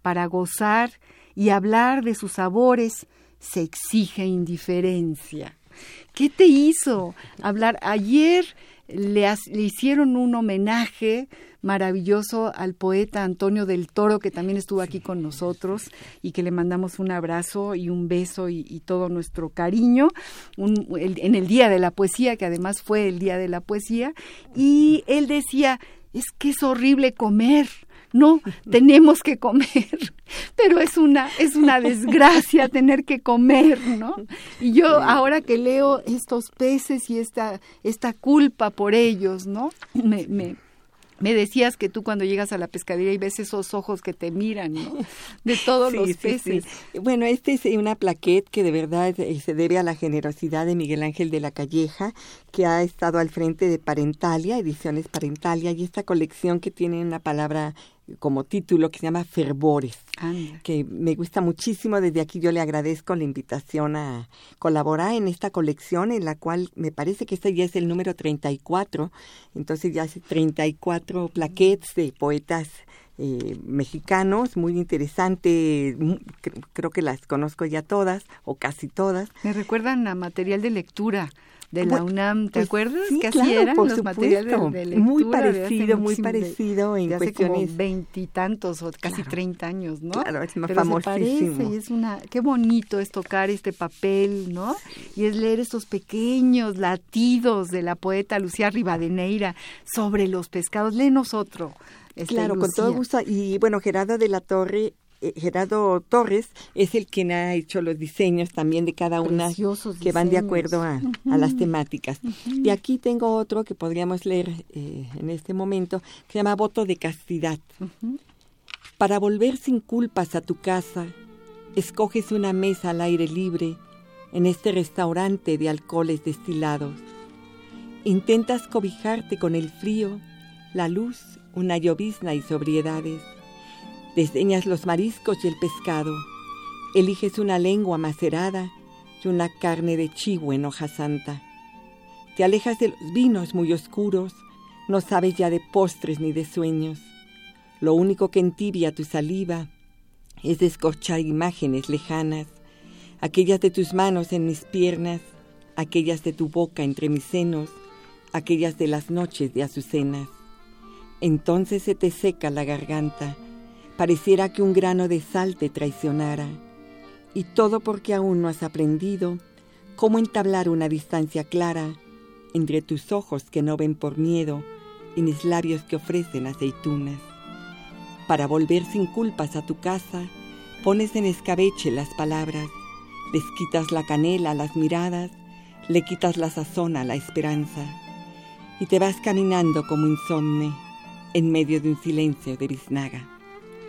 Para gozar y hablar de sus sabores se exige indiferencia. ¿Qué te hizo hablar? Ayer le, hicieron un homenaje maravilloso al poeta Antonio del Toro, que también estuvo aquí con nosotros y que le mandamos un abrazo y un beso y, todo nuestro cariño en el Día de la Poesía, que además fue el Día de la Poesía. Y él decía, es que es horrible comer. No, tenemos que comer, *laughs* pero es una es una desgracia tener que comer, ¿no? Y yo ahora que leo estos peces y esta esta culpa por ellos, ¿no? Me, me me decías que tú cuando llegas a la pescadería y ves esos ojos que te miran, ¿no? De todos Sí, los peces. sí. Bueno, este es una plaquette que de verdad eh, se debe a la generosidad de Miguel Ángel de la Calleja, que ha estado al frente de Parentalia, Ediciones Parentalia, y esta colección que tiene una palabra como título que se llama Fervores, Anda. que me gusta muchísimo. Desde aquí yo le agradezco la invitación a colaborar en esta colección, en la cual me parece que este ya es el número 34, entonces ya hace 34 plaquettes de poetas eh, mexicanos, muy interesante, cre- creo que las conozco ya todas, o casi todas. Me recuerdan a material de lectura de la UNAM, ¿te pues acuerdas? sí, que así claro, eran por los materiales supuesto. de lectura. Muy parecido, muy parecido en de hace como cuestiones- veintitantos o casi Claro. treinta años, ¿no? Claro, es más Pero se famosísimo. parece y es una, qué bonito es tocar este papel, ¿no? Y es leer estos pequeños latidos de la poeta Lucía Rivadeneira sobre los pescados. Léenos otro. este, Claro, con todo gusto. Y bueno, Gerardo de la Torre, Gerardo Torres es el quien ha hecho los diseños también de cada una Preciosos que van de acuerdo a, a las temáticas. Y aquí tengo otro que podríamos leer eh, en este momento, que se llama Voto de Castidad. Para volver sin culpas a tu casa, escoges una mesa al aire libre en este restaurante de alcoholes destilados. Intentas cobijarte con el frío, la luz, una llovizna y sobriedades. Desdeñas los mariscos y el pescado. Eliges una lengua macerada y una carne de chivo en hoja santa. Te alejas de los vinos muy oscuros, no sabes ya de postres ni de sueños. Lo único que entibia tu saliva es descorchar imágenes lejanas, aquellas de tus manos en mis piernas, aquellas de tu boca entre mis senos, aquellas de las noches de azucenas. Entonces se te seca la garganta, pareciera que un grano de sal te traicionara, y todo porque aún no has aprendido cómo entablar una distancia clara entre tus ojos que no ven por miedo y mis labios que ofrecen aceitunas. Para volver sin culpas a tu casa, pones en escabeche las palabras, les quitas la canela a las miradas, le quitas la sazón a la esperanza, y te vas caminando como insomne en medio de un silencio de biznaga.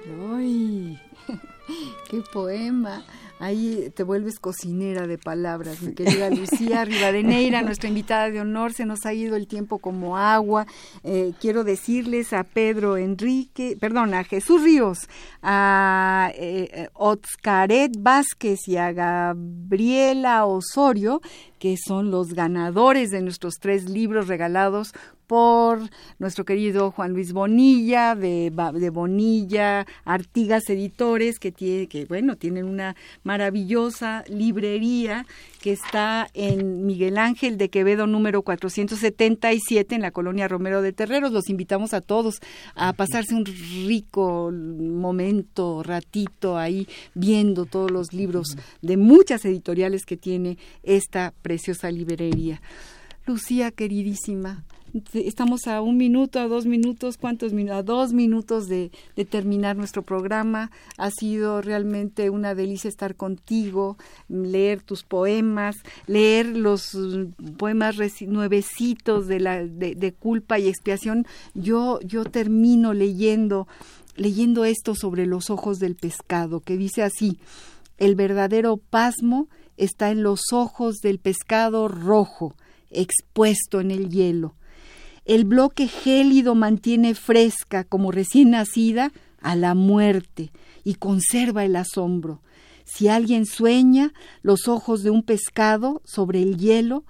¡Ay! *laughs* ¡Qué poema! Ahí te vuelves cocinera de palabras, mi querida Lucía *laughs* Rivadeneira, nuestra invitada de honor. Se nos ha ido el tiempo como agua. Eh, quiero decirles a Pedro Enrique, perdón, a Jesús Ríos, a eh, Otzcaret Vázquez y a Gabriela Osorio, que son los ganadores de nuestros tres libros regalados por nuestro querido Juan Luis Bonilla, de, de Bonilla, Artigas Editores, que, tiene, que bueno, tienen una maravillosa librería que está en Miguel Ángel de Quevedo número 477 en la colonia Romero de Terreros. Los invitamos a todos a pasarse un rico momento, ratito ahí viendo todos los libros de muchas editoriales que tiene esta preciosa librería. Lucía, queridísima, estamos a un minuto, a dos minutos, ¿cuántos minutos? A dos minutos de, de, terminar nuestro programa. Ha sido realmente una delicia estar contigo, leer tus poemas, leer los mm, poemas nuevecitos de, la, de, de culpa y expiación. Yo, yo termino leyendo, leyendo esto sobre los ojos del pescado, que dice así, el verdadero pasmo está en los ojos del pescado rojo, expuesto en el hielo el bloque gélido mantiene fresca, como recién nacida, a la muerte y conserva el asombro. Si alguien sueña los ojos de un pescado sobre el hielo,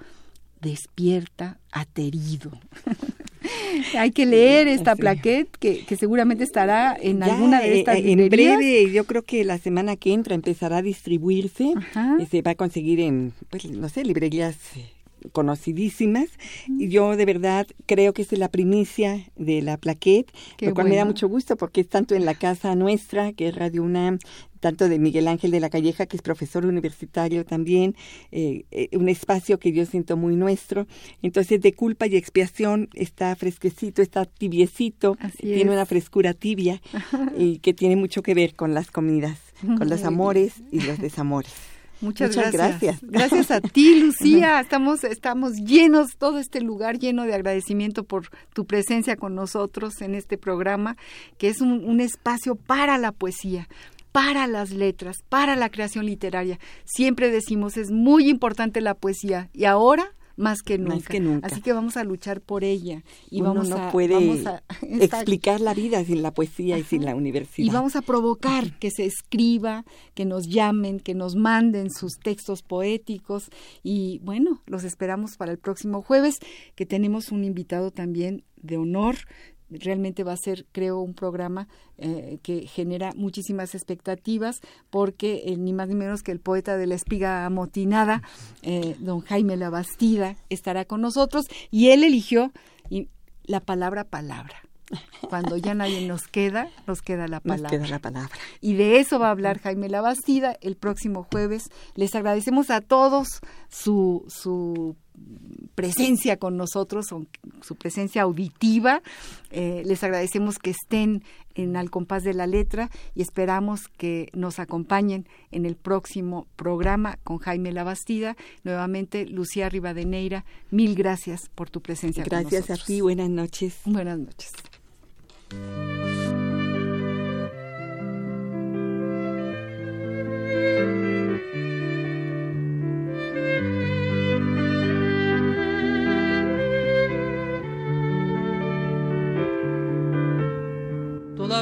despierta aterido. *laughs* Hay que leer esta plaquette que, que seguramente estará en alguna de estas eh, En breve, yo creo que la semana que entra empezará a distribuirse y se va a conseguir en, pues, no sé, librerías eh, conocidísimas. Y yo de verdad creo que es la primicia de la plaquette, lo cual me da mucho gusto porque es tanto en la casa nuestra, que es Radio UNAM, tanto de Miguel Ángel de la Calleja, que es profesor universitario también, eh, eh, un espacio que yo siento muy nuestro. Entonces, de culpa y expiación está fresquecito, está tibiecito, tiene una frescura tibia *laughs* y que tiene mucho que ver con las comidas, con los amores y los desamores. Muchas, gracias. *laughs* gracias. a ti, Lucía. Estamos, estamos llenos, todo este lugar lleno de agradecimiento por tu presencia con nosotros en este programa, que es un, un espacio para la poesía, para las letras, para la creación literaria. Siempre decimos, es muy importante la poesía. Y ahora más que nunca. Así que vamos a luchar por ella y vamos no a puede explicar la vida sin la poesía y sin la universidad. Y vamos a provocar que se escriba, que nos llamen, que nos manden sus textos poéticos y bueno, los esperamos para el próximo jueves que tenemos un invitado también de honor realmente va a ser, creo, un programa eh, que genera muchísimas expectativas porque eh, ni más ni menos que el poeta de la espiga amotinada, eh, don Jaime Labastida, estará con nosotros y él eligió la palabra palabra. Cuando ya nadie nos queda, nos queda la palabra. Nos queda la palabra. Y de eso va a hablar Jaime Labastida el próximo jueves. Les agradecemos a todos su, su presencia con nosotros, su presencia auditiva. Eh, les agradecemos que estén en Al compás de la letra y esperamos que nos acompañen en el próximo programa con Jaime Labastida. Nuevamente, Lucía Rivadeneira, mil gracias por tu presencia. Gracias con a ti, buenas noches. Buenas noches.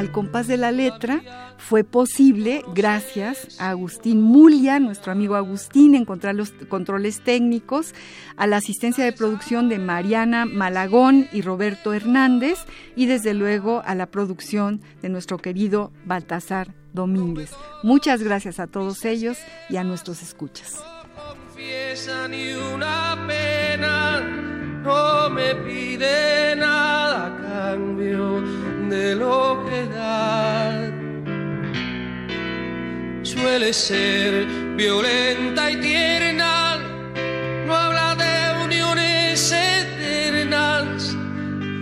Al compás de la letra fue posible gracias a Agustín Mulia, nuestro amigo Agustín, encontrar los controles técnicos, a la asistencia de producción de Mariana Malagón y Roberto Hernández y desde luego a la producción de nuestro querido Baltasar Domínguez. Muchas gracias a todos ellos y a nuestros escuchas. Ni una pena, no me pide nada cambio de lo que da. Suele ser violenta y tierna, no habla de uniones eternas,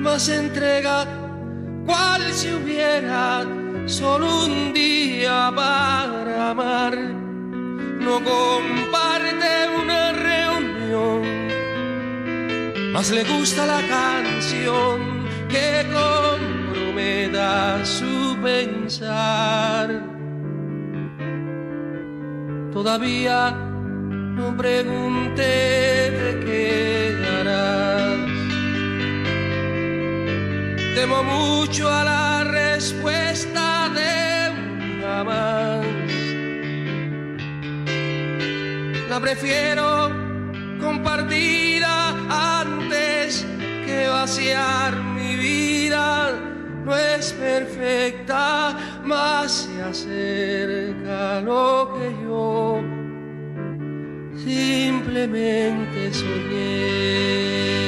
más entrega cual si hubiera solo un día para amar. No comparte una reunión, más le gusta la canción que comprometa su pensar. Todavía no pregunté de qué harás. Temo mucho a la respuesta de un jamás. La prefiero compartida antes que vaciar mi vida. No es perfecta, más se acerca lo que yo simplemente soñé.